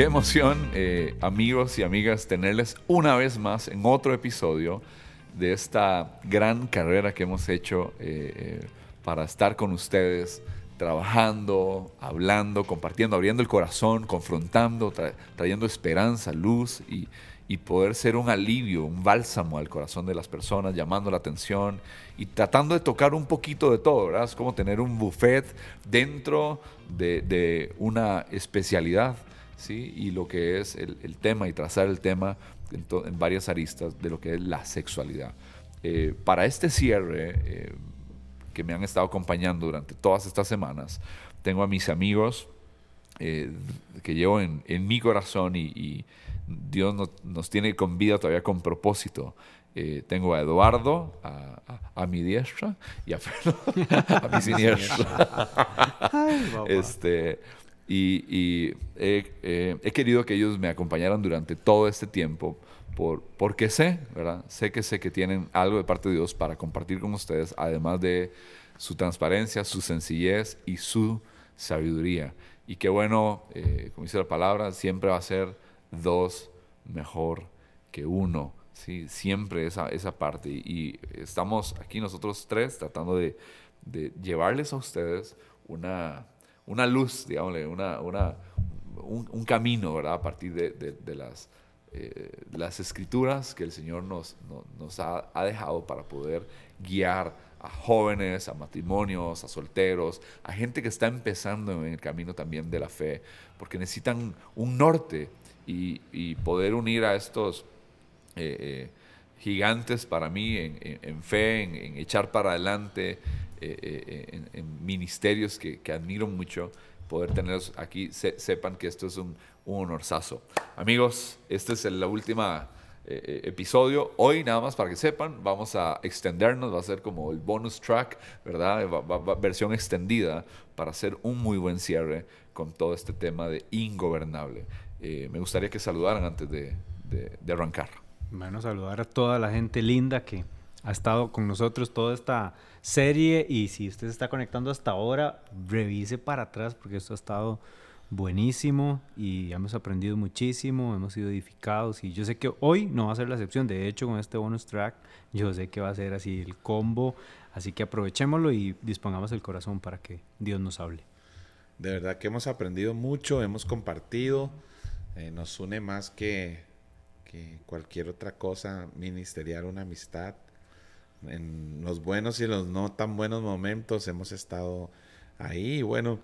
Qué emoción, eh, amigos y amigas, tenerles una vez más en otro episodio de esta gran carrera que hemos hecho eh, eh, para estar con ustedes, trabajando, hablando, compartiendo, abriendo el corazón, confrontando, trayendo esperanza, luz y, poder ser un alivio, un bálsamo al corazón de las personas, llamando la atención y tratando de tocar un poquito de todo, ¿verdad? Es como tener un buffet dentro de, de una especialidad, ¿sí? Y lo que es el, el tema y trazar el tema en, en, varias aristas de lo que es la sexualidad. Eh, para este cierre, eh, que me han estado acompañando durante todas estas semanas, tengo a mis amigos eh, que llevo en, en mi corazón y, y Dios nos, nos, tiene con vida todavía con propósito. Eh, tengo a Eduardo a, a, a, mi diestra y a Fernando a mi siniestra. este, y, y he, eh, he, querido que ellos me acompañaran durante todo este tiempo por, porque sé, ¿verdad? Sé que sé que tienen algo de parte de Dios para compartir con ustedes, además de su transparencia, su sencillez y su sabiduría. Y qué bueno, eh, como dice la palabra, siempre va a ser dos mejor que uno. ¿sí? Siempre esa, esa parte. Y estamos aquí nosotros tres tratando de, de llevarles a ustedes una, una luz, digámosle, una, una, un, camino, ¿verdad? A partir de, las, eh, las escrituras que el Señor nos, no, nos ha, dejado para poder guiar a jóvenes, a matrimonios, a solteros, a gente que está empezando en el camino también de la fe, porque necesitan un norte y, poder unir a estos eh, eh, gigantes para mí en, fe, en, echar para adelante, eh, en, ministerios que, que, admiro mucho, poder tenerlos aquí, se, sepan que esto es un, un honorazo. Amigos, este es el, la última episodio. Hoy, nada más para que sepan, vamos a extendernos, va a ser como el bonus track, ¿verdad? Va, va, va, versión extendida para hacer un muy buen cierre con todo este tema de ingobernable. Eh, me gustaría que saludaran antes de, de, de, arrancar. Bueno, saludar a toda la gente linda que ha estado con nosotros toda esta serie y si usted se está conectando hasta ahora, revise para atrás porque esto ha estado buenísimo y hemos aprendido muchísimo, hemos sido edificados y yo sé que hoy no va a ser la excepción, de hecho con este bonus track yo sé que va a ser así el combo, así que aprovechémoslo y dispongamos el corazón para que Dios nos hable. De verdad que hemos aprendido mucho, hemos compartido, eh, nos une más que, que cualquier otra cosa ministerial, una amistad. En los buenos y los no tan buenos momentos hemos estado ahí bueno,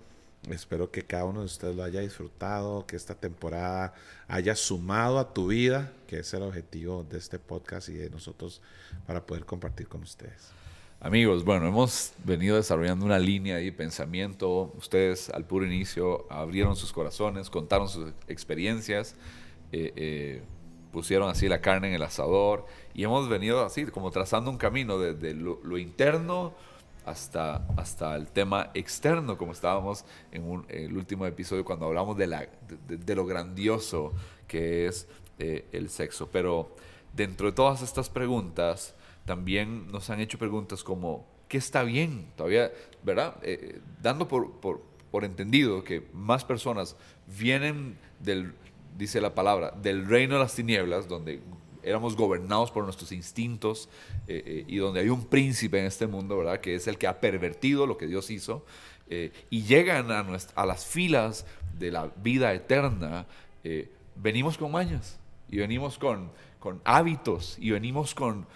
Espero que cada uno de ustedes lo haya disfrutado, que esta temporada haya sumado a tu vida, que es el objetivo de este podcast y de nosotros para poder compartir con ustedes. Amigos, bueno, hemos venido desarrollando una línea de pensamiento. Ustedes al puro inicio abrieron sus corazones, contaron sus experiencias, eh, eh, pusieron así la carne en el asador y hemos venido así como trazando un camino desde lo, lo interno hasta, hasta el tema externo, como estábamos en, un, en el último episodio cuando hablamos de, la, de, de lo grandioso que es eh, el sexo. Pero dentro de todas estas preguntas, también nos han hecho preguntas como, ¿qué está bien? Todavía, ¿verdad? Eh, dando por, por, por entendido que más personas vienen del, dice la palabra, del reino de las tinieblas, donde éramos gobernados por nuestros instintos eh, eh, y donde hay un príncipe en este mundo, ¿verdad? Que es el que ha pervertido lo que Dios hizo eh, y llegan a, a, las filas de la vida eterna, venimos con mañas y venimos con, con hábitos y venimos con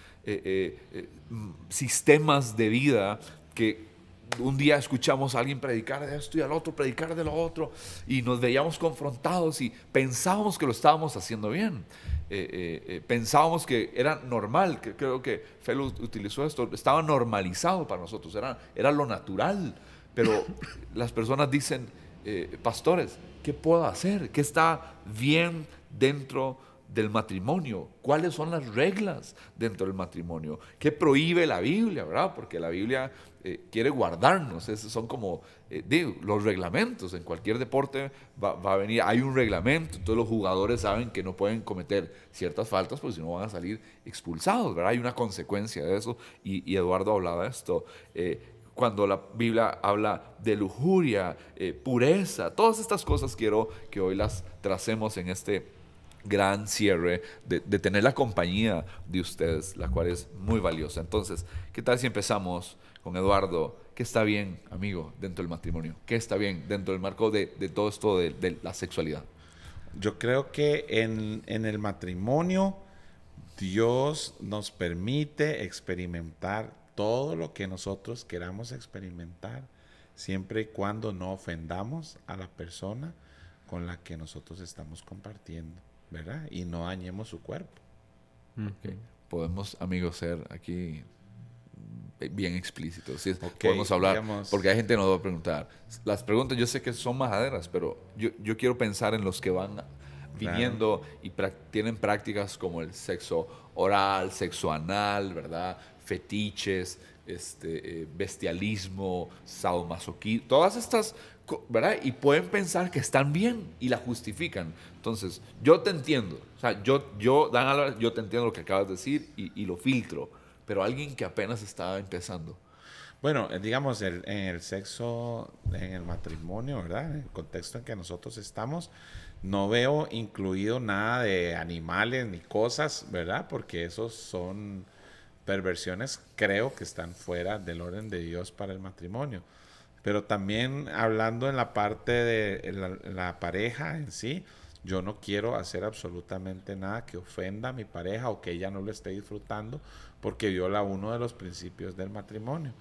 sistemas de vida que un día escuchamos a alguien predicar de esto y al otro predicar de lo otro y nos veíamos confrontados y pensábamos que lo estábamos haciendo bien. Eh, eh, eh, pensábamos que era normal, que creo que Felo utilizó esto, estaba normalizado para nosotros, era, era lo natural. Pero las personas dicen, eh, pastores, ¿qué puedo hacer? ¿Qué está bien dentro del matrimonio? ¿Cuáles son las reglas dentro del matrimonio? ¿Qué prohíbe la Biblia? ¿verdad? Porque la Biblia eh, quiere guardarnos. Esos son como eh, digo, los reglamentos. En cualquier deporte va, va, a venir, hay un reglamento. Todos los jugadores saben que no pueden cometer ciertas faltas porque si no van a salir expulsados. ¿verdad? Hay una consecuencia de eso. Y, Eduardo hablaba de esto. Eh, cuando la Biblia habla de lujuria, pureza, todas estas cosas quiero que hoy las tracemos en este gran cierre de, tener la compañía de ustedes, la cual es muy valiosa. Entonces, ¿qué tal si empezamos con Eduardo? ¿Qué está bien, amigo, dentro del matrimonio? ¿Qué está bien dentro del marco de, de todo esto de, de, la sexualidad? Yo creo que en, en el matrimonio Dios nos permite experimentar todo lo que nosotros queramos experimentar, siempre y cuando no ofendamos a la persona con la que nosotros estamos compartiendo, ¿verdad? Y no dañemos su cuerpo. Okay. Podemos, amigos, ser aquí bien explícitos. Okay, podemos hablar, digamos, porque hay gente que nos va a preguntar. Las preguntas yo sé que son majaderas, pero yo, yo quiero pensar en los que van viniendo claro. y tienen prácticas como el sexo oral, sexo anal, ¿verdad? fetiches, este, eh, bestialismo, sadomasoquismo, todas estas, ¿verdad? Y pueden pensar que están bien y la justifican. Entonces, yo te entiendo, o sea, yo, yo, Dan yo te entiendo lo que acabas de decir y, y lo filtro, pero alguien que apenas está empezando. Bueno, eh, digamos, el, en el sexo, en el matrimonio, ¿verdad? En el contexto en que nosotros estamos, no veo incluido nada de animales ni cosas, ¿verdad? Porque esos son perversiones creo que están fuera del orden de Dios para el matrimonio. Pero también hablando en la parte de la, la, pareja en sí, yo no quiero hacer absolutamente nada que ofenda a mi pareja o que ella no lo esté disfrutando porque viola uno de los principios del matrimonio.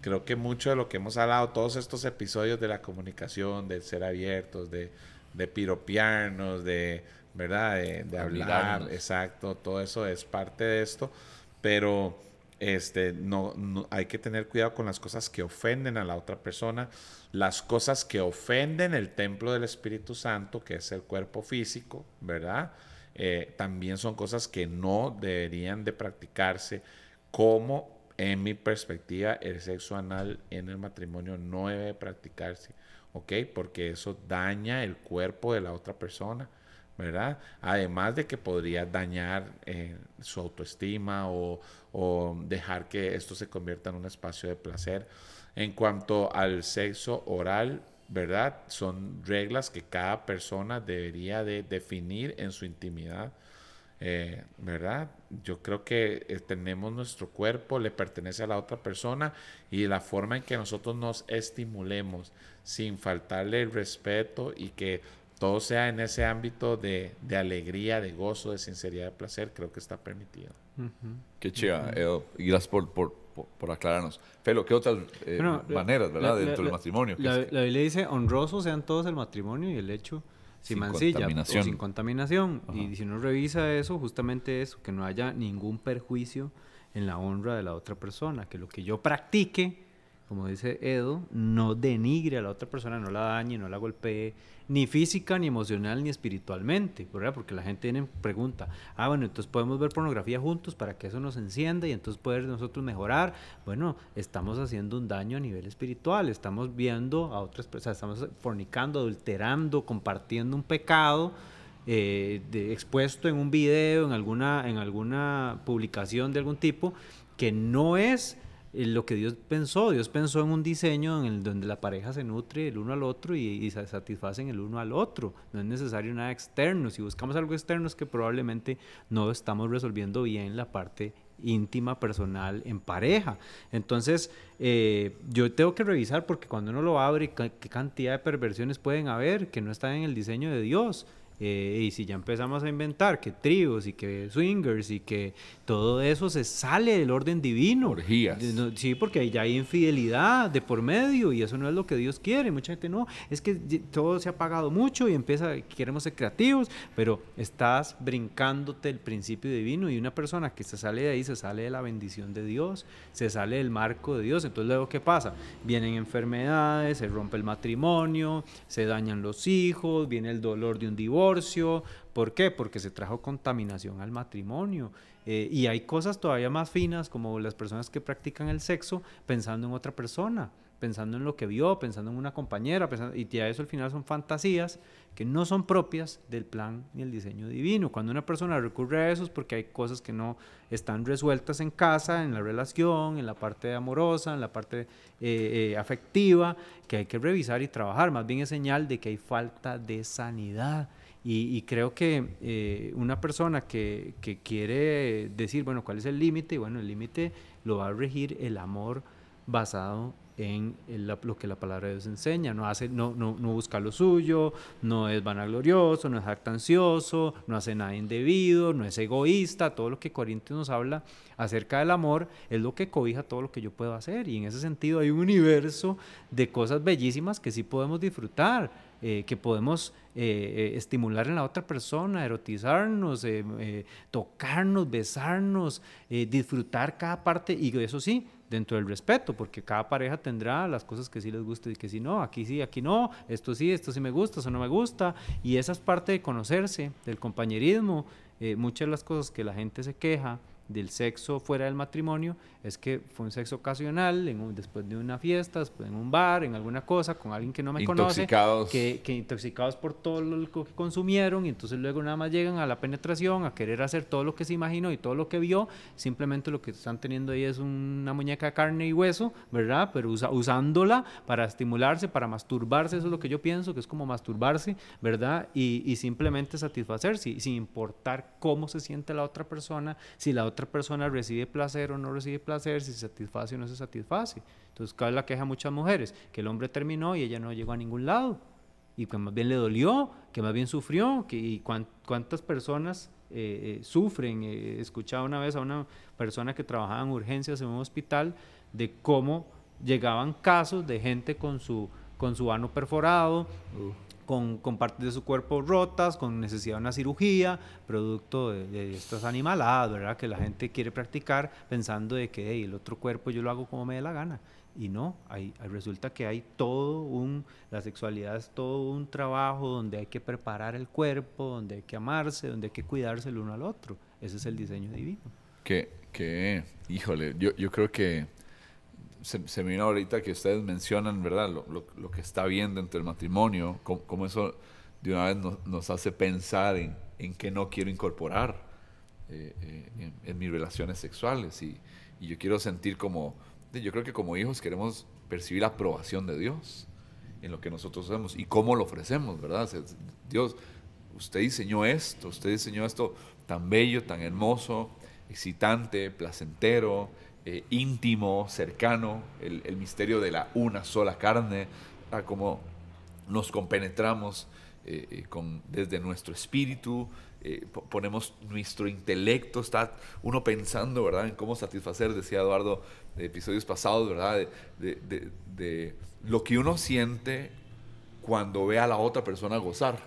Creo que mucho de lo que hemos hablado, todos estos episodios de la comunicación, de ser abiertos, de, de piropearnos, de, ¿verdad? De, de hablar, exacto, todo eso es parte de esto pero este, no, no, hay que tener cuidado con las cosas que ofenden a la otra persona, las cosas que ofenden el templo del Espíritu Santo, que es el cuerpo físico, ¿verdad? Eh, también son cosas que no deberían de practicarse, como en mi perspectiva el sexo anal en el matrimonio no debe practicarse, ¿ok? Porque eso daña el cuerpo de la otra persona ¿verdad? Además de que podría dañar eh, su autoestima o, o, dejar que esto se convierta en un espacio de placer. En cuanto al sexo oral, ¿verdad? Son reglas que cada persona debería de definir en su intimidad. Eh, ¿verdad? Yo creo que eh, tenemos nuestro cuerpo, le pertenece a la otra persona y la forma en que nosotros nos estimulemos sin faltarle el respeto y que todo sea en ese ámbito de, de, alegría, de gozo, de sinceridad, de placer, creo que está permitido. Uh -huh. Qué chiva, uh -huh. gracias por, por, por, por, aclararnos. Felo, ¿qué otras eh, bueno, maneras, verdad, la, dentro la, del matrimonio? La, es que... la, Biblia dice, honrosos sean todos el matrimonio y el hecho sin, sin mancilla contaminación. o sin contaminación. Y si uno revisa eso, justamente eso, que no haya ningún perjuicio en la honra de la otra persona, que lo que yo practique como dice Edo, no denigre a la otra persona, no la dañe, no la golpee, ni física, ni emocional, ni espiritualmente, ¿verdad? Porque la gente viene pregunta, ah, bueno, entonces podemos ver pornografía juntos para que eso nos encienda y entonces poder nosotros mejorar. Bueno, estamos haciendo un daño a nivel espiritual, estamos viendo a otras personas, estamos fornicando, adulterando, compartiendo un pecado. Eh, expuesto en un video, en alguna, en alguna publicación de algún tipo, que no es lo que Dios pensó. Dios pensó en un diseño en el donde la pareja se nutre el uno al otro y, y, se satisfacen el uno al otro. No es necesario nada externo. Si buscamos algo externo es que probablemente no estamos resolviendo bien la parte íntima, personal, en pareja. Entonces, eh, yo tengo que revisar porque cuando uno lo abre, qué cantidad de perversiones pueden haber que no están en el diseño de Dios. Eh, y si ya empezamos a inventar que tríos y que swingers y que todo eso se sale del orden divino. Orgías. Sí, porque ya hay infidelidad de por medio y eso no es lo que Dios quiere. Mucha gente no, es que todo se ha pagado mucho y empieza, queremos ser creativos, pero estás brincándote el principio divino y una persona que se sale de ahí se sale de la bendición de Dios, se sale del marco de Dios. Entonces luego, ¿qué pasa? Vienen enfermedades, se rompe el matrimonio, se dañan los hijos, viene el dolor de un divorcio divorcio. ¿Por qué? Porque se trajo contaminación al matrimonio. Eh, y hay cosas todavía más finas como las personas que practican el sexo pensando en otra persona. pensando en lo que vio, pensando en una compañera, pensando, y ya eso al final son fantasías que no son propias del plan ni el diseño divino. Cuando una persona recurre a eso es porque hay cosas que no están resueltas en casa, en la relación, en la parte amorosa, en la parte eh, eh, afectiva, que hay que revisar y trabajar. Más bien es señal de que hay falta de sanidad. Y, creo que eh, una persona que, quiere decir, bueno, ¿cuál es el límite? Bueno, el límite lo va a regir el amor basado en lo que la palabra de Dios enseña. No, hace, no, no, no, busca lo suyo, no es vanaglorioso, no es jactancioso, no hace nada indebido, no es egoísta. Todo lo que Corintios nos habla acerca del amor es lo que cobija todo lo que yo puedo hacer. Y en ese sentido hay un universo de cosas bellísimas que sí podemos disfrutar, eh, que podemos eh, eh, estimular en la otra persona, erotizarnos, tocarnos, besarnos, disfrutar cada parte. Y eso sí, dentro del respeto, porque cada pareja tendrá las cosas que sí les gusta y que sí no, aquí sí, aquí no, esto sí, esto sí me gusta, eso no me gusta, y esa es parte de conocerse, del compañerismo, muchas de las cosas que la gente se queja del sexo fuera del matrimonio es que fue un sexo ocasional, en después de una fiesta, después en un bar, en alguna cosa, con alguien que no me conoce, que, que, intoxicados por todo lo que consumieron, y entonces luego nada más llegan a la penetración, a querer hacer todo lo que se imaginó y todo lo que vio, simplemente lo que están teniendo ahí es una muñeca de carne y hueso, ¿verdad? Pero usándola para estimularse, para masturbarse, eso es lo que yo pienso, que es como masturbarse, ¿verdad? Y, y simplemente satisfacerse, sin importar cómo se siente la otra persona, si la otra persona recibe placer o no recibe placer, si se satisface o no se satisface. Entonces, ¿cuál es la queja muchas mujeres? Que el hombre terminó y ella no llegó a ningún lado. Y que más bien le dolió, que más bien sufrió, que, y cuántas personas eh, eh, sufren. Eh, escuchaba una vez a una persona que trabajaba en urgencias en un hospital de cómo llegaban casos de gente con su, con su ano perforado, con, partes de su cuerpo rotas, con necesidad de una cirugía, producto de, estas animaladas, ¿verdad? Que la gente quiere practicar pensando de que el otro cuerpo yo lo hago como me dé la gana. Y no, hay, resulta que hay todo un, la sexualidad es todo un trabajo donde hay que preparar el cuerpo, donde hay que amarse, donde hay que cuidarse el uno al otro. Ese es el diseño divino. Que, que híjole, yo, yo creo que se, se, me vino ahorita que ustedes mencionan, ¿verdad? Lo, que está bien dentro del matrimonio, cómo, eso de una vez nos, hace pensar en, en, qué no quiero incorporar eh, eh, en, mis relaciones sexuales. Y, y, yo quiero sentir como, yo creo que como hijos queremos percibir la aprobación de Dios en lo que nosotros hacemos y cómo lo ofrecemos, ¿verdad? Dios, usted diseñó esto, usted diseñó esto tan bello, tan hermoso, excitante, placentero, eh, íntimo, cercano, el, misterio de la una sola carne, a cómo nos compenetramos eh, eh, con, desde nuestro espíritu, ponemos nuestro intelecto, está uno pensando, ¿verdad?, en cómo satisfacer, decía Eduardo, de episodios pasados, ¿verdad?, de, de, lo que uno siente cuando ve a la otra persona gozar,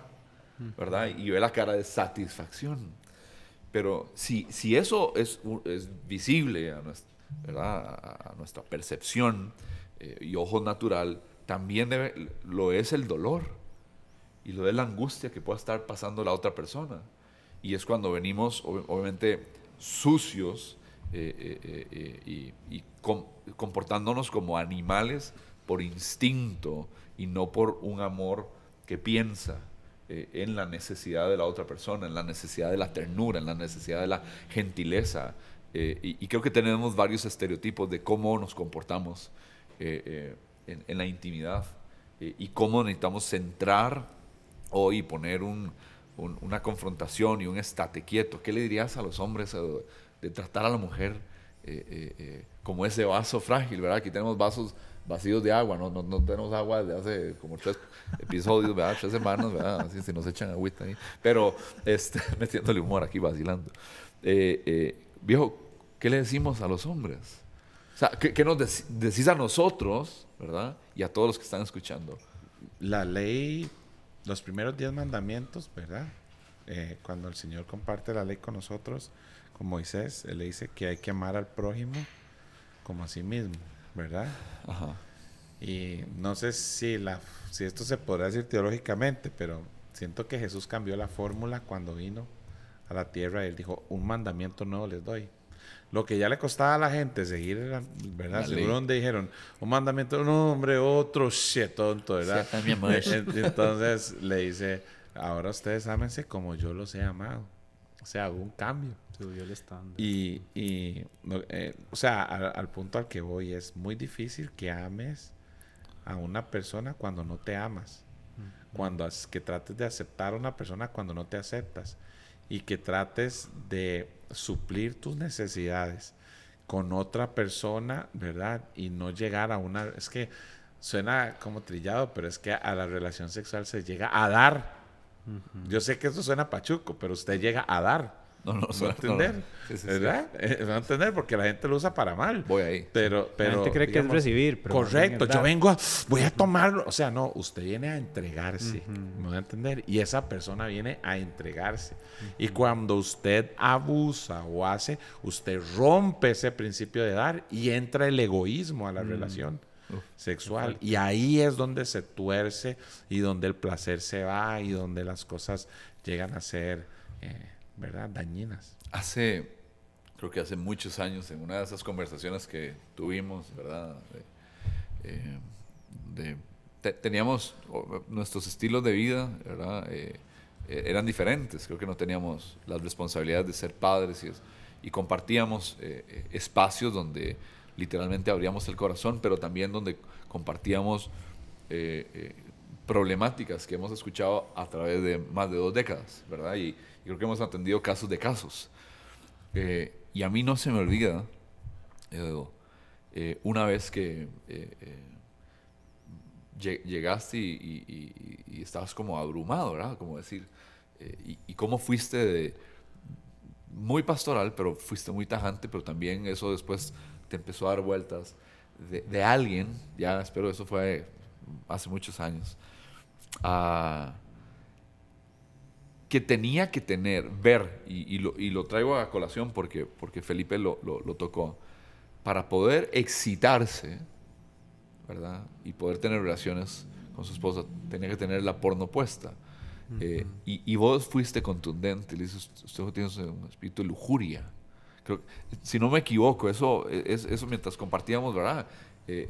¿verdad? Y ve la cara de satisfacción. Pero si, si eso es, es visible a nuestra a, nuestra percepción eh, y ojo natural, también lo es el dolor y lo es la angustia que pueda estar pasando la otra persona. Y es cuando venimos, obviamente, sucios eh, eh, y, comportándonos como animales por instinto y no por un amor que piensa en la necesidad de la otra persona, en la necesidad de la ternura, en la necesidad de la gentileza, eh, y, creo que tenemos varios estereotipos de cómo nos comportamos eh, eh, en, la intimidad y cómo necesitamos centrar hoy y poner una confrontación y un estate quieto. ¿Qué le dirías a los hombres de, tratar a la mujer como ese vaso frágil, verdad? Aquí tenemos vasos vacíos de agua, no, no, tenemos agua desde hace como tres episodios, ¿verdad? Tres semanas, ¿verdad? Así se nos echan agüita ahí. Pero este, metiéndole humor aquí, vacilando. viejo, ¿qué le decimos a los hombres? O sea, ¿qué, nos decís a nosotros, verdad? Y a todos los que están escuchando. La ley, los primeros diez mandamientos, ¿verdad? Eh, cuando el Señor comparte la ley con nosotros, con Moisés, Él le dice que hay que amar al prójimo como a sí mismo, ¿verdad? Ajá. Y no sé si, la, si esto se podrá decir teológicamente, pero siento que Jesús cambió la fórmula cuando vino a la tierra. Él dijo, un mandamiento nuevo les doy Lo que ya le costaba a la gente seguir, era, ¿verdad? La Seguro ley. donde dijeron, un mandamiento, no, hombre, otro shit, tonto, ¿verdad? Sí, también, Entonces le dice, ahora ustedes ámense como yo los he amado. O sea, hubo un cambio. Subió el estándar. Y, y, no, eh, o sea, al, al punto al que voy es muy difícil que ames a una persona cuando no te amas. Cuando as- que trates de aceptar a una persona cuando no te aceptas. Y que trates de suplir tus necesidades con otra persona, ¿verdad? Y no llegar a una... Es que suena como trillado, pero es que a la relación sexual se llega a dar. Yo sé que eso suena pachuco, pero usted llega a dar. No, no, ¿Va a suena- no, no. entender? Sí, sí, sí. ¿Verdad? Eh, ¿Va a entender? Porque la gente lo usa para mal. Voy ahí. Pero, pero, la gente cree que es recibir, pero correcto, yo vengo a, voy a tomarlo. O sea, no, usted viene a entregarse. ¿Me va a entender? Y esa persona viene a entregarse. Y cuando usted abusa o hace, usted rompe ese principio de dar y entra el egoísmo a la relación sexual. Y ahí es donde se tuerce y donde el placer se va y donde las cosas llegan a ser, eh, ¿verdad? Dañinas. Hace, creo que hace muchos años, en una de esas conversaciones que tuvimos, ¿verdad? Eh, teníamos nuestros estilos de vida, ¿verdad? Eh, eh, eran diferentes. Creo que no teníamos las responsabilidades de ser padres y, compartíamos espacios donde literalmente abríamos el corazón, pero también donde compartíamos problemáticas que hemos escuchado a través de más de dos décadas, ¿verdad? Y, y creo que hemos atendido casos de casos. Eh, y a mí no se me olvida, Edo, eh, una vez que eh, eh, lle- llegaste y, y- y- y estabas como abrumado, ¿verdad? Como decir, eh, y cómo fuiste de muy pastoral, pero fuiste muy tajante, pero también eso después te empezó a dar vueltas de, de alguien, ya espero eso fue hace muchos años, a que tenía que tener, ver, y, y lo, y lo traigo a colación porque, porque Felipe lo, lo- lo tocó, para poder excitarse, ¿verdad? Y poder tener relaciones con su esposa, tenía que tener la porno puesta. Eh, y, y vos fuiste contundente, le dices, usted tiene un espíritu de lujuria. Creo, si no me equivoco, eso, es, eso mientras compartíamos, ¿verdad? Eh,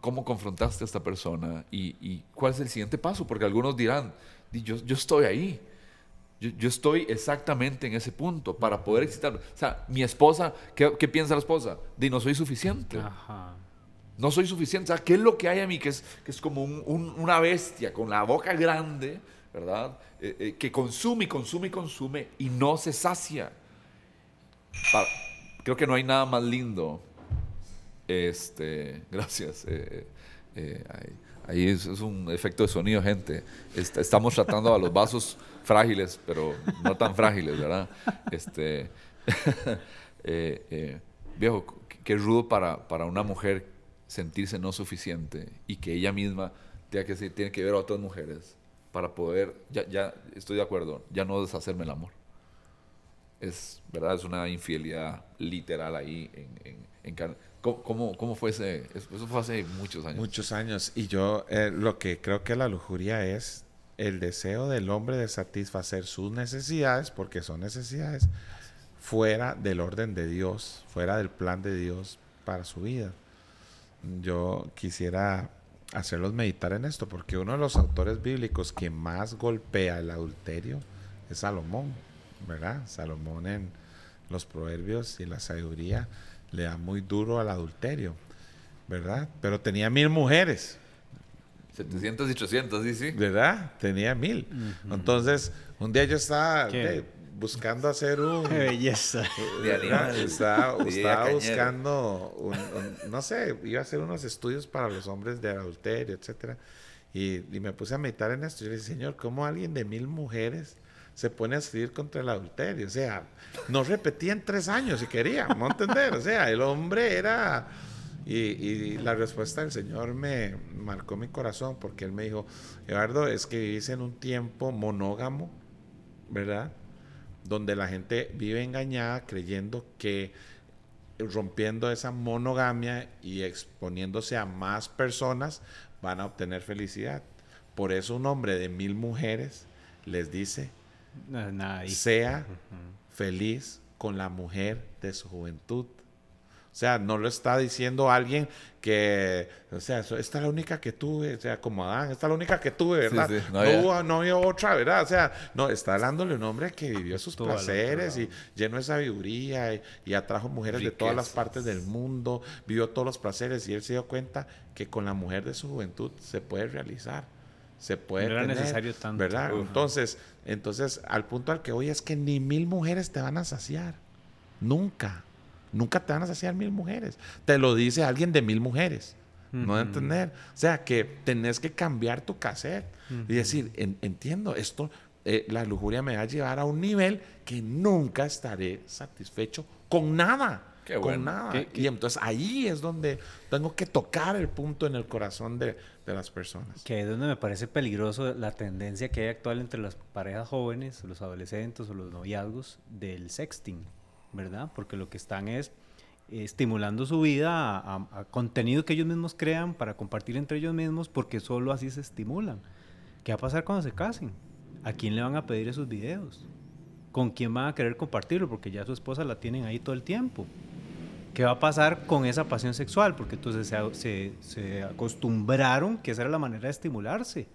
¿Cómo confrontaste a esta persona y, y cuál es el siguiente paso? Porque algunos dirán, "Di, yo, yo estoy ahí, yo, yo estoy exactamente en ese punto para poder excitar. O sea, mi esposa, ¿qué, qué piensa la esposa? Di, no soy suficiente. Ajá. No soy suficiente. O sea, ¿qué es lo que hay a mí que es, que es como un- un- una bestia con la boca grande, ¿verdad? Eh, eh, que consume y consume y consume y no se sacia. Creo que no hay nada más lindo. Este, gracias. eh, eh, ahí es, un efecto de sonido, gente. Est- estamos tratando a los vasos frágiles, pero no tan frágiles, ¿verdad? Este, eh, eh, viejo, qué- rudo para, para una mujer sentirse no suficiente y que ella misma tenga que, tiene que ver a otras mujeres para poder, ya, ya estoy de acuerdo, ya no deshacerme el amor. Es, ¿verdad? Es una infidelidad literal ahí en, en, en. ¿Cómo, cómo, fue ese? Eso fue hace muchos años. Muchos años. Y yo eh, lo que creo que la lujuria es el deseo del hombre de satisfacer sus necesidades, porque son necesidades, fuera del orden de Dios, fuera del plan de Dios para su vida. Yo quisiera hacerlos meditar en esto, porque uno de los autores bíblicos que más golpea el adulterio es Salomón, ¿verdad? Salomón en los proverbios y la sabiduría le da muy duro al adulterio, ¿verdad? Pero tenía mil mujeres, 700 y 800, sí, sí. ¿verdad? Tenía mil. Entonces, un día yo estaba Qué- buscando hacer un... Qué belleza. De ¿verdad? animal. Estaba, estaba buscando, un- un- no sé, iba a hacer unos estudios para los hombres de adulterio, etcétera. Y, y me puse a meditar en esto. Yo le dije, Señor, ¿cómo alguien de mil mujeres se pone a escribir contra el adulterio? O sea, no repetía en tres años si quería, ¿no entender? O sea, el hombre era... Y, y la respuesta del Señor me marcó mi corazón porque Él me dijo, Eduardo, es que vivís en un tiempo monógamo, ¿verdad? Donde la gente vive engañada creyendo que rompiendo esa monogamia y exponiéndose a más personas van a obtener felicidad. Por eso un hombre de mil mujeres les dice, No, nada sea feliz con la mujer de su juventud. O sea, no lo está diciendo alguien que, o sea, esta es la única que tuve, o sea, como Adán, esta es la única que tuve, ¿verdad? No, hubo, no, había otra, ¿verdad? O sea, no, está hablándole un hombre que vivió sus placeres y lleno de sabiduría y, atrajo mujeres de todas las partes del mundo, vivió todos los placeres y él se dio cuenta que con la mujer de su juventud se puede realizar se puede no era necesario tanto. ¿verdad? Entonces, entonces, al punto al que hoy es que ni mil mujeres te van a saciar. Nunca. Nunca te van a saciar mil mujeres. Te lo dice alguien de mil mujeres. No de entender. O sea, que tenés que cambiar tu cassette y decir, entiendo, esto, eh, la lujuria me va a llevar a un nivel que nunca estaré satisfecho con nada. Con nada. Y entonces ahí es donde tengo que tocar el punto en el corazón de, de las personas. Que es donde me parece peligroso la tendencia que hay actual entre las parejas jóvenes, los adolescentes o los noviazgos del sexting. ¿verdad? Porque lo que están es estimulando su vida a, contenido que ellos mismos crean para compartir entre ellos mismos porque solo así se estimulan. ¿Qué va a pasar cuando se casen? ¿A quién le van a pedir esos videos? ¿Con quién van a querer compartirlo? Porque ya su esposa la tienen ahí todo el tiempo. ¿Qué va a pasar con esa pasión sexual? Porque entonces se, se acostumbraron que esa era la manera de estimularse.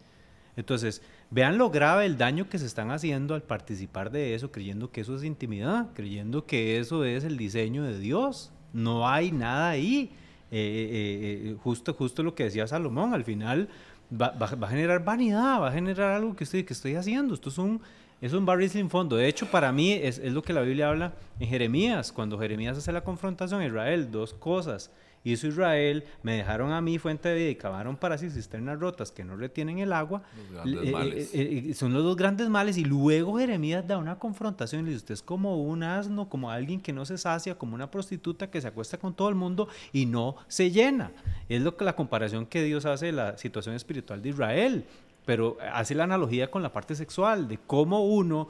Entonces, vean lo grave el daño que se están haciendo al participar de eso, creyendo que eso es intimidad, creyendo que eso es el diseño de Dios. No hay nada ahí. Eh, eh, eh, justo, justo lo que decía Salomón, al final va, a generar vanidad, va a generar algo que que estoy haciendo. Esto es un, es un barril sin fondo. De hecho, para mí es, es lo que la Biblia habla en Jeremías, cuando Jeremías hace la confrontación a Israel, dos cosas hizo Israel, me dejaron a mí fuente de vida y cavaron para sí cisternas rotas que no retienen el agua. Eh, eh, eh, son los dos grandes males. Y luego Jeremías da una confrontación y le dice, usted es como un asno, como alguien que no se sacia, como una prostituta que se acuesta con todo el mundo y no se llena. Es lo que la comparación que Dios hace de la situación espiritual de Israel. Pero hace la analogía con la parte sexual, de cómo uno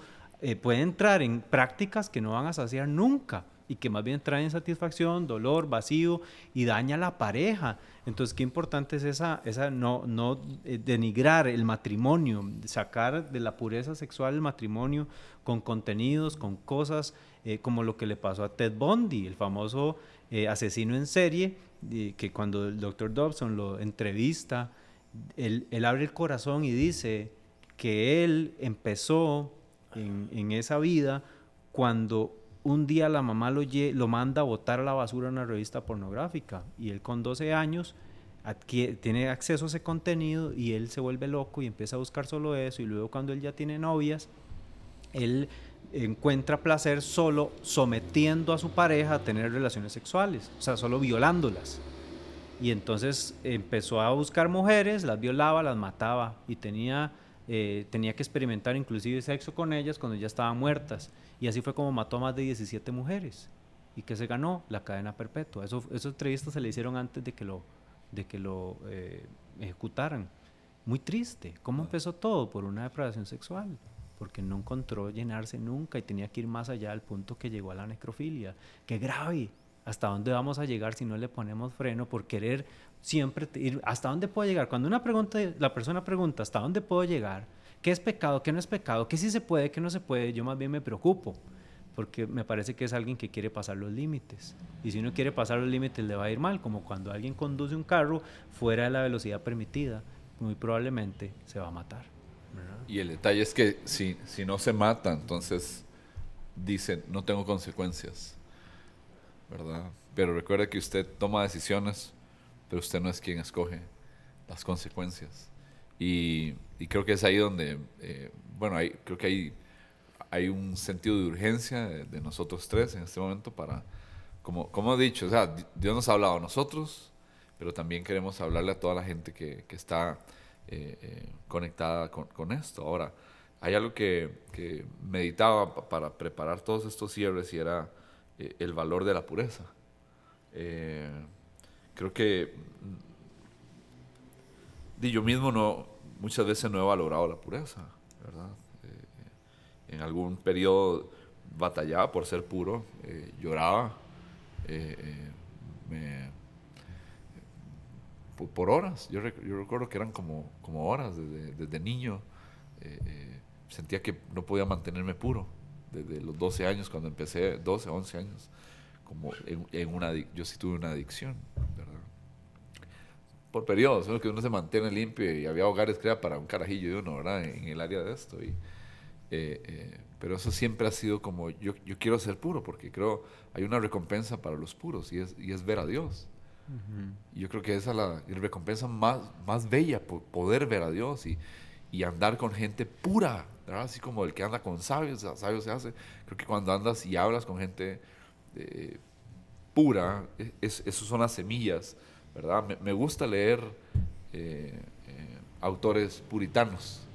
puede entrar en prácticas que no van a saciar nunca y que más bien traen satisfacción, dolor, vacío y daña a la pareja. Entonces, qué importante es esa, esa no, no eh, denigrar el matrimonio, sacar de la pureza sexual el matrimonio con contenidos, con cosas eh, como lo que le pasó a Ted Bundy, el famoso eh, asesino en serie, que cuando el doctor Dobson lo entrevista, él, abre el corazón y dice que él empezó en, en esa vida cuando un día la mamá lo, manda a botar a la basura una revista pornográfica y él con 12 años tiene acceso a ese contenido y él se vuelve loco y empieza a buscar solo eso y luego cuando él ya tiene novias, él encuentra placer solo sometiendo a su pareja a tener relaciones sexuales, o sea, solo violándolas. Y entonces empezó a buscar mujeres, las violaba, las mataba y tenía, eh, tenía que experimentar inclusive sexo con ellas cuando ya estaban muertas. Y así fue como mató a más de 17 mujeres. ¿Y que se ganó? La cadena perpetua. Eso, esas entrevistas se le hicieron antes de que lo, de que lo eh, ejecutaran. Muy triste. ¿Cómo empezó todo? Por una depravación sexual. Porque no encontró llenarse nunca y tenía que ir más allá al punto que llegó a la necrofilia. ¡Qué grave! ¿Hasta dónde vamos a llegar si no le ponemos freno por querer siempre ir? ¿Hasta dónde puedo llegar? Cuando una pregunta, la persona pregunta, ¿hasta dónde puedo llegar? ¿Qué es pecado? ¿Qué no es pecado? ¿Qué sí se puede? ¿Qué no se puede? Yo más bien me preocupo porque me parece que es alguien que quiere pasar los límites. Y si uno quiere pasar los límites le va a ir mal, como cuando alguien conduce un carro fuera de la velocidad permitida, muy probablemente se va a matar. Y el detalle es que si, si no se mata, entonces dice, no tengo consecuencias, ¿verdad? Pero recuerde que usted toma decisiones, pero usted no es quien escoge las consecuencias. Y, creo que es ahí donde, eh, bueno, hay, creo que hay, hay un sentido de urgencia de, nosotros tres en este momento para, como, como he dicho, o sea, Dios nos ha hablado a nosotros, pero también queremos hablarle a toda la gente que, que está eh, eh, conectada con, con, esto. Ahora, hay algo que, que meditaba para preparar todos estos cierres y era el valor de la pureza. creo que yo mismo no, muchas veces no he valorado la pureza, ¿verdad? Eh, en algún periodo batallaba por ser puro, eh, lloraba, eh, por, horas. Yo, yo, recuerdo que eran como, como horas desde, desde niño. sentía que no podía mantenerme puro, desde los 12 años, cuando empecé, 12, 11 años, como en, una, yo sí tuve una adicción, ¿verdad? Por periodos, solo que uno se mantiene limpio y había hogares que para un carajillo de uno, ¿verdad? En, el área de esto. Y, eh, eh, pero eso siempre ha sido como, yo, yo quiero ser puro, porque creo, hay una recompensa para los puros y es, y es ver a Dios. y yo creo que esa es la, recompensa más, más bella, poder ver a Dios y, y andar con gente pura, así como el que anda con sabios, sabio se hace. Creo que cuando andas y hablas con gente eh, pura, e, es, son las semillas, ¿verdad? Me, gusta leer eh, eh, autores puritanos.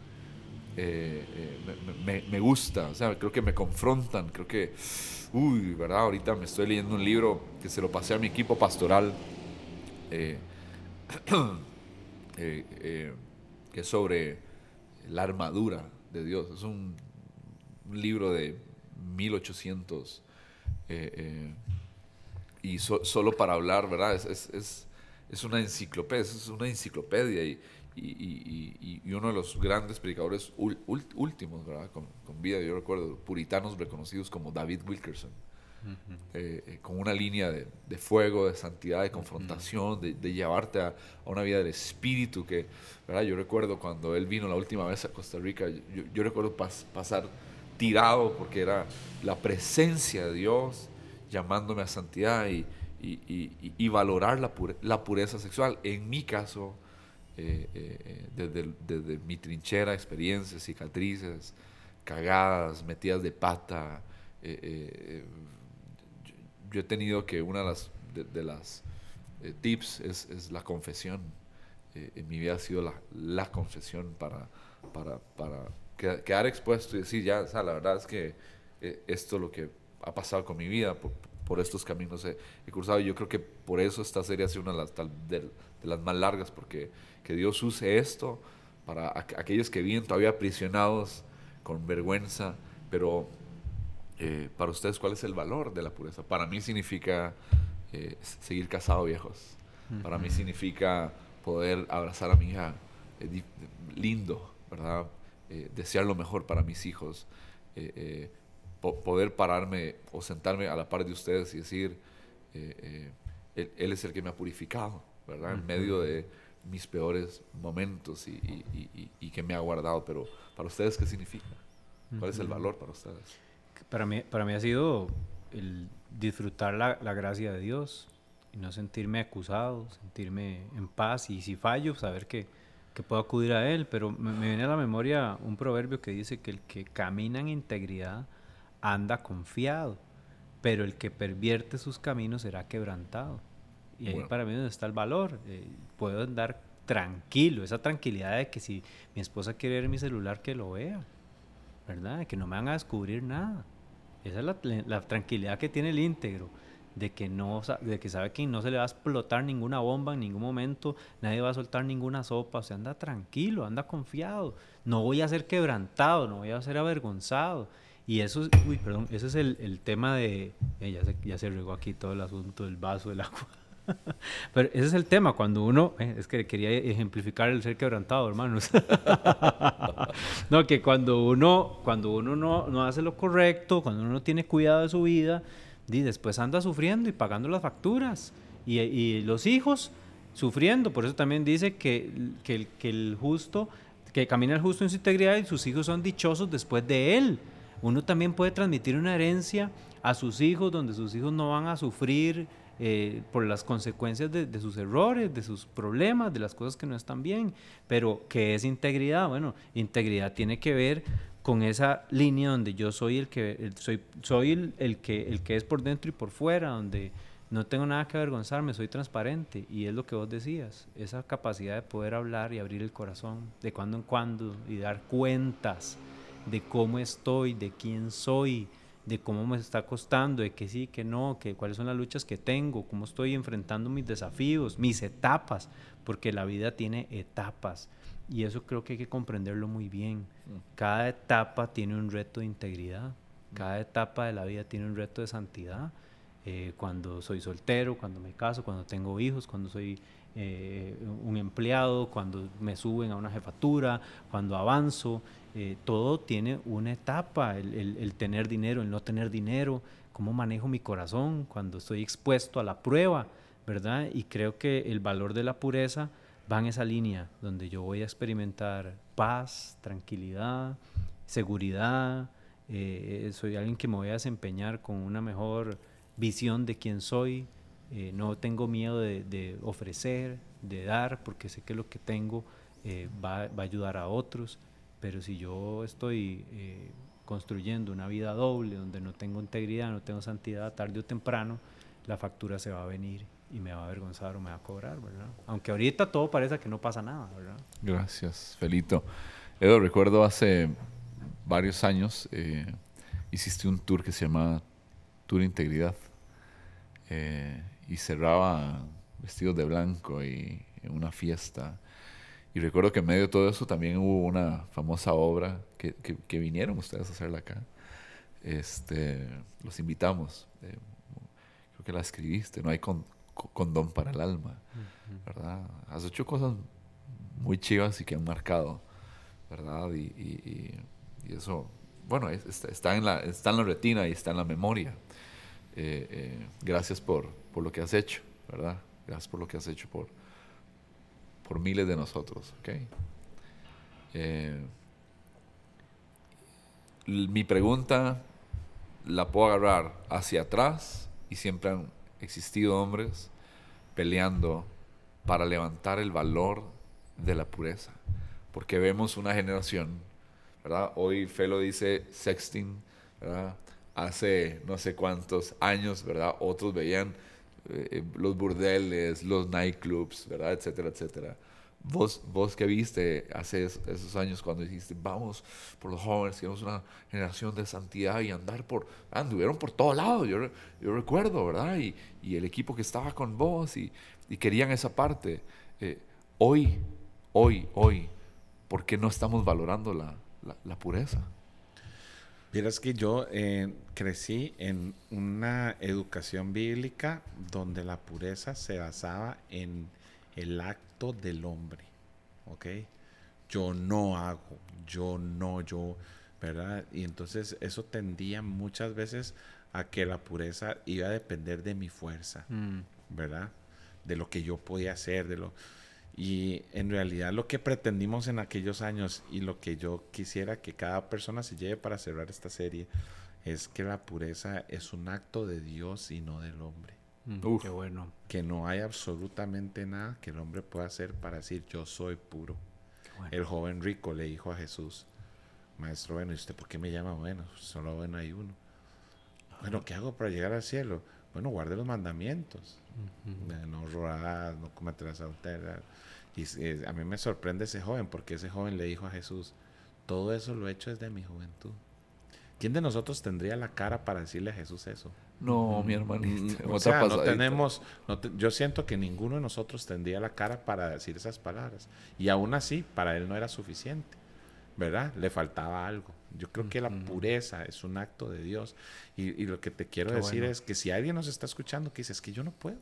Me, me, gusta, o sea, creo que me confrontan, creo que, uy, ¿verdad? Ahorita me estoy leyendo un libro que se lo pasé a mi equipo pastoral, que es sobre la armadura de Dios. Es un, libro de 1800 eh, eh, y solo para hablar, ¿verdad? Es, es, es, una enciclopedia, es una enciclopedia y, y, y, uno de los grandes predicadores últimos, ¿verdad? Con, con, vida, yo recuerdo, puritanos reconocidos como David Wilkerson. Eh, con una línea de, de, fuego, de santidad, de confrontación, de, de, llevarte a, a, una vida del espíritu que, ¿verdad? Yo recuerdo cuando él vino la última vez a Costa Rica, yo, yo recuerdo pasar tirado porque era la presencia de Dios llamándome a santidad y, y, y, valorar la, la, pureza sexual. En mi caso, eh, eh, desde, desde, mi trinchera, experiencias, cicatrices, cagadas, metidas de pata, yo he tenido que una de las, de, las eh, tips es, es, la confesión. Eh, en mi vida ha sido la, la confesión para, para, para quedar expuesto y decir, ya, o sea, la verdad es que eh, esto es lo que ha pasado con mi vida, por, por estos caminos he, he, cruzado. Y yo creo que por eso esta serie ha sido una de las, de, de las más largas, porque que Dios use esto para aquellos que viven todavía aprisionados con vergüenza, pero eh, para ustedes, ¿cuál es el valor de la pureza? Para mí significa eh, seguir casado viejos. Para mí significa poder abrazar a mi hija eh, lindo, ¿verdad? desear lo mejor para mis hijos. poder pararme o sentarme a la par de ustedes y decir, él, él, es el que me ha purificado, ¿verdad? En medio de mis peores momentos y, y, y, y, que me ha guardado. Pero para ustedes, ¿qué significa? ¿Cuál es el valor para ustedes? Para mí, para mí ha sido el disfrutar la, la, gracia de Dios y no sentirme acusado, sentirme en paz y si fallo, saber que, que puedo acudir a Él. Pero me, me, viene a la memoria un proverbio que dice que el que camina en integridad anda confiado, pero el que pervierte sus caminos será quebrantado. Y ahí para mí es donde está el valor. Eh, puedo andar tranquilo, esa tranquilidad de que si mi esposa quiere ver mi celular, que lo vea, ¿verdad? Que no me van a descubrir nada. Esa es la, tranquilidad que tiene el íntegro, de que, no, de que sabe que no se le va a explotar ninguna bomba en ningún momento, nadie va a soltar ninguna sopa, o sea, anda tranquilo, anda confiado, no voy a ser quebrantado, no voy a ser avergonzado. Y eso, uy, perdón, ese es el, tema de, eh, ya, se, ya se regó aquí todo el asunto del vaso del agua. Pero ese es el tema, cuando uno, eh, es que quería ejemplificar el ser quebrantado, hermanos. no, que cuando uno, cuando uno no, no, hace lo correcto, cuando uno no tiene cuidado de su vida, y después anda sufriendo y pagando las facturas. Y, y los hijos sufriendo, por eso también dice que, que, el, que el justo, que camina el justo en su integridad y sus hijos son dichosos después de él. Uno también puede transmitir una herencia a sus hijos donde sus hijos no van a sufrir eh, por las consecuencias de, sus errores, de sus problemas, de las cosas que no están bien. Pero, ¿qué es integridad? Bueno, integridad tiene que ver con esa línea donde yo soy el que soy soy el, que el que es por dentro y por fuera, donde no tengo nada que avergonzarme, soy transparente y es lo que vos decías, esa capacidad de poder hablar y abrir el corazón de cuando en cuando y dar cuentas de cómo estoy, de quién soy, de cómo me está costando, de que sí, que no, que cuáles son las luchas que tengo, cómo estoy enfrentando mis desafíos, mis etapas, porque la vida tiene etapas y eso creo que hay que comprenderlo muy bien. Mm. Cada etapa tiene un reto de integridad, mm. cada etapa de la vida tiene un reto de santidad. Eh, cuando soy soltero, cuando me caso, cuando tengo hijos, cuando soy eh, un empleado, cuando me suben a una jefatura, cuando avanzo. Eh, todo tiene una etapa, el, tener dinero, el no tener dinero, cómo manejo mi corazón cuando estoy expuesto a la prueba, ¿verdad? Y creo que el valor de la pureza va en esa línea, donde yo voy a experimentar paz, tranquilidad, seguridad, eh, soy alguien que me voy a desempeñar con una mejor visión de quién soy, eh, no tengo miedo de, ofrecer, de dar, porque sé que lo que tengo va, a ayudar a otros, pero si yo estoy construyendo una vida doble, donde no tengo integridad, no tengo santidad, tarde o temprano, la factura se va a venir y me va a avergonzar o me va a cobrar, ¿verdad? Aunque ahorita todo parece que no pasa nada, ¿verdad? Gracias, Felito. Edo, recuerdo hace varios años eh, hiciste un tour que se llamaba Tour Integridad eh, y cerraba vestidos de blanco y en una fiesta. Y recuerdo que en medio de todo eso también hubo una famosa obra que, que, vinieron ustedes a hacerla acá. Este, los invitamos. Eh, creo que la escribiste, no hay con, condón para el alma, ¿verdad? Has hecho cosas muy chivas y que han marcado, ¿verdad? y y eso, bueno, está, en la, está en la retina y está en la memoria. Eh, eh, gracias por, por, lo que has hecho, ¿verdad? Gracias por lo que has hecho por, por miles de nosotros, ¿ok? Eh, mi pregunta la puedo agarrar hacia atrás y siempre han existido hombres peleando para levantar el valor de la pureza, porque vemos una generación ¿verdad? Hoy Felo dice sexting, ¿verdad? Hace no sé cuántos años, ¿verdad? Otros veían eh, los burdeles, los nightclubs, ¿verdad? Etcétera, etcétera. Vos, vos que viste hace esos años cuando dijiste, vamos por los jóvenes, queremos una generación de santidad y andar por, anduvieron por todos lados, yo, yo recuerdo, ¿verdad? Y, y, el equipo que estaba con vos y, y querían esa parte. Eh, hoy, hoy, hoy, ¿por qué no estamos valorando la, la, pureza. Vieras que yo eh, crecí en una educación bíblica donde la pureza se basaba en el acto del hombre, ¿ok? Yo no hago, yo no, yo, ¿verdad? Y entonces eso tendía muchas veces a que la pureza iba a depender de mi fuerza, mm. ¿verdad? De lo que yo podía hacer, de lo... Y en realidad lo que pretendimos en aquellos años y lo que yo quisiera que cada persona se lleve para cerrar esta serie es que la pureza es un acto de Dios y no del hombre. Qué bueno. Que no hay absolutamente nada que el hombre pueda hacer para decir yo soy puro. El joven rico le dijo a Jesús, Maestro, bueno, ¿y usted por qué me llama bueno? Solo bueno hay uno. Bueno, ¿qué hago para llegar al cielo? Bueno, guarde los mandamientos. No robarás, no cometerás adulterio. Y a mí me sorprende ese joven, porque ese joven le dijo a Jesús, todo eso lo he hecho desde mi juventud. ¿Quién de nosotros tendría la cara para decirle a Jesús eso? No, mi hermanito. Mm, o sea, no tenemos, yo siento que ninguno de nosotros tendría la cara para decir esas palabras. Y aún así, para él no era suficiente, ¿verdad? Le faltaba algo. Yo creo que la pureza es un acto de Dios. Y, lo que te quiero decir es que si alguien nos está escuchando que dice, es que yo no puedo.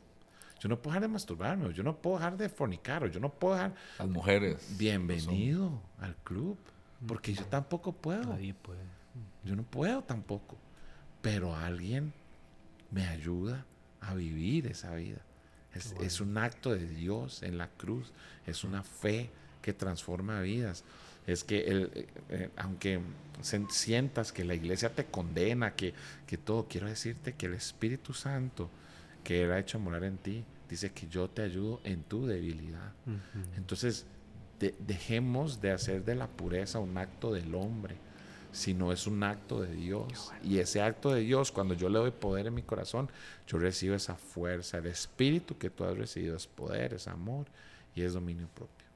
Yo no puedo dejar de masturbarme, o yo no puedo dejar de fornicar, o yo no puedo dejar... Las mujeres. Bienvenido al club, porque yo tampoco puedo. Nadie puede. Yo no puedo tampoco. Pero alguien me ayuda a vivir esa vida. Es, es, un acto de Dios en la cruz, es una fe que transforma vidas es que el, eh, eh, aunque sientas que la iglesia te condena, que, que, todo, quiero decirte que el Espíritu Santo que Él ha hecho morar en ti, dice que yo te ayudo en tu debilidad. Entonces, dejemos de hacer de la pureza un acto del hombre, sino es un acto de Dios. Y ese acto de Dios, cuando yo le doy poder en mi corazón, yo recibo esa fuerza. El Espíritu que tú has recibido es poder, es amor y es dominio propio.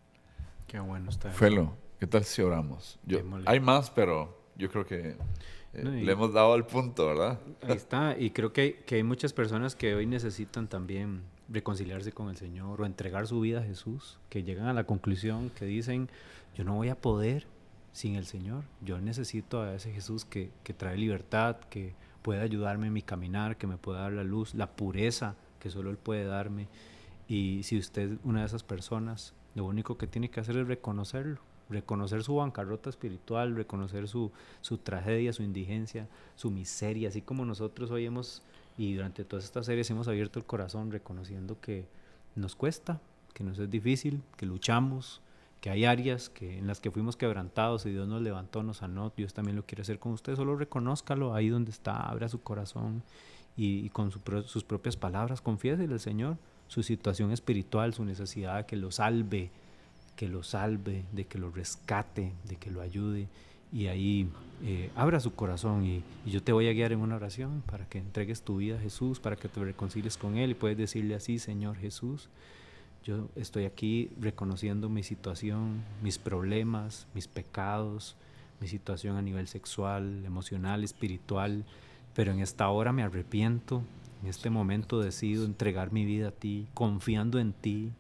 Qué bueno está. Felo, ¿Qué tal si oramos? hay más, pero yo creo que eh, le hemos dado al punto, ¿verdad? Ahí está. Y creo que, que, hay muchas personas que hoy necesitan también reconciliarse con el Señor o entregar su vida a Jesús, que llegan a la conclusión que dicen, yo no voy a poder sin el Señor. Yo necesito a ese Jesús que, que trae libertad, que puede ayudarme en mi caminar, que me puede dar la luz, la pureza que solo Él puede darme. Y si usted es una de esas personas, lo único que tiene que hacer es reconocerlo, reconocer su bancarrota espiritual, reconocer su, su tragedia, su indigencia, su miseria, así como nosotros hoy hemos, y durante todas estas series hemos abierto el corazón reconociendo que nos cuesta, que nos es difícil, que luchamos, que hay áreas que, en las que fuimos quebrantados y Dios nos levantó, nos sanó, Dios también lo quiere hacer con usted, solo reconózcalo ahí donde está, abra su corazón y, con sus propias palabras, confiésele al Señor su situación espiritual, su necesidad de que lo salve, que lo salve, de que lo rescate, de que lo ayude. Y ahí eh, abra su corazón y, yo te voy a guiar en una oración para que entregues tu vida a Jesús, para que te reconcilies con Él y puedes decirle así, Señor Jesús, yo estoy aquí reconociendo mi situación, mis problemas, mis pecados, mi situación a nivel sexual, emocional, espiritual, pero en esta hora me arrepiento, en este momento decido entregar mi vida a ti, confiando en ti,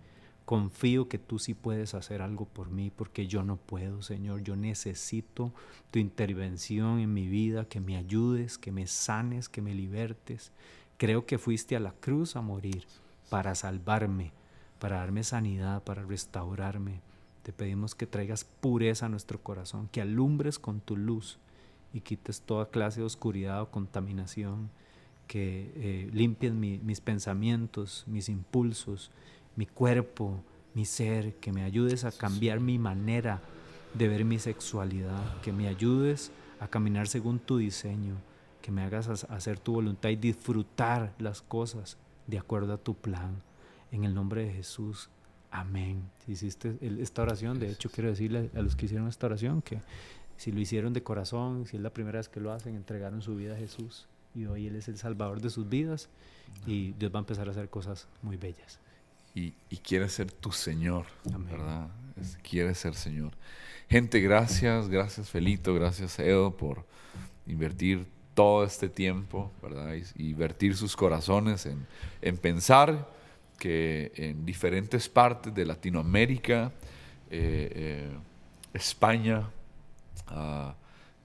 confío que tú sí puedes hacer algo por mí porque yo no puedo, Señor. Yo necesito tu intervención en mi vida, que me ayudes, que me sanes, que me libertes. Creo que fuiste a la cruz a morir para salvarme, para darme sanidad, para restaurarme. Te pedimos que traigas pureza a nuestro corazón, que alumbres con tu luz y quites toda clase de oscuridad o contaminación, que eh, limpies mis pensamientos, mis impulsos, mi cuerpo, mi ser, que me ayudes a cambiar mi manera de ver mi sexualidad, que me ayudes a caminar según tu diseño, que me hagas hacer tu voluntad y disfrutar las cosas de acuerdo a tu plan. En el nombre de Jesús, amén. Si hiciste esta oración, de hecho quiero decirle a los que hicieron esta oración que si lo hicieron de corazón, si es la primera vez que lo hacen, entregaron su vida a Jesús y hoy Él es el salvador de sus vidas y Dios va a empezar a hacer cosas muy bellas. Y, quiere ser tu Señor, ¿verdad? quiere ser Señor. Gente, gracias, gracias Felito, gracias Edo por invertir todo este tiempo, ¿verdad? Y, invertir sus corazones en, en, pensar que en diferentes partes de Latinoamérica, eh, eh, España, Ah,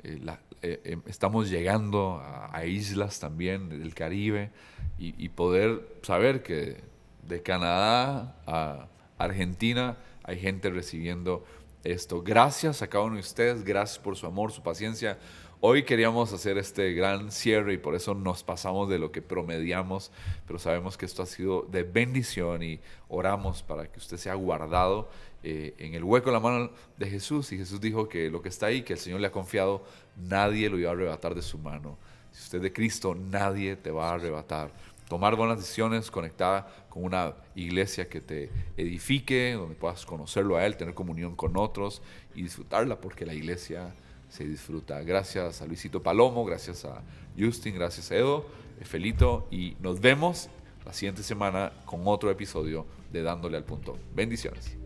eh, eh, em, estamos llegando a, islas también del Caribe y, poder saber que de Canadá a Argentina hay gente recibiendo esto. Gracias a cada uno de ustedes, gracias por su amor, su paciencia. Hoy queríamos hacer este gran cierre y por eso nos pasamos de lo que promediamos, pero sabemos que esto ha sido de bendición y oramos para que usted sea guardado eh, en el hueco de la mano de Jesús y Jesús dijo que lo que está ahí, que el Señor le ha confiado, nadie lo iba a arrebatar de su mano. Si usted es de Cristo, nadie te va a arrebatar. Tomar buenas decisiones conectada con una iglesia que te edifique, donde puedas conocerlo a Él, tener comunión con otros y disfrutarla, porque la iglesia se disfruta. Gracias a Luisito Palomo, gracias a Justin, gracias a Edo, Felito, y nos vemos la siguiente semana con otro episodio de Dándole al Punto. Bendiciones.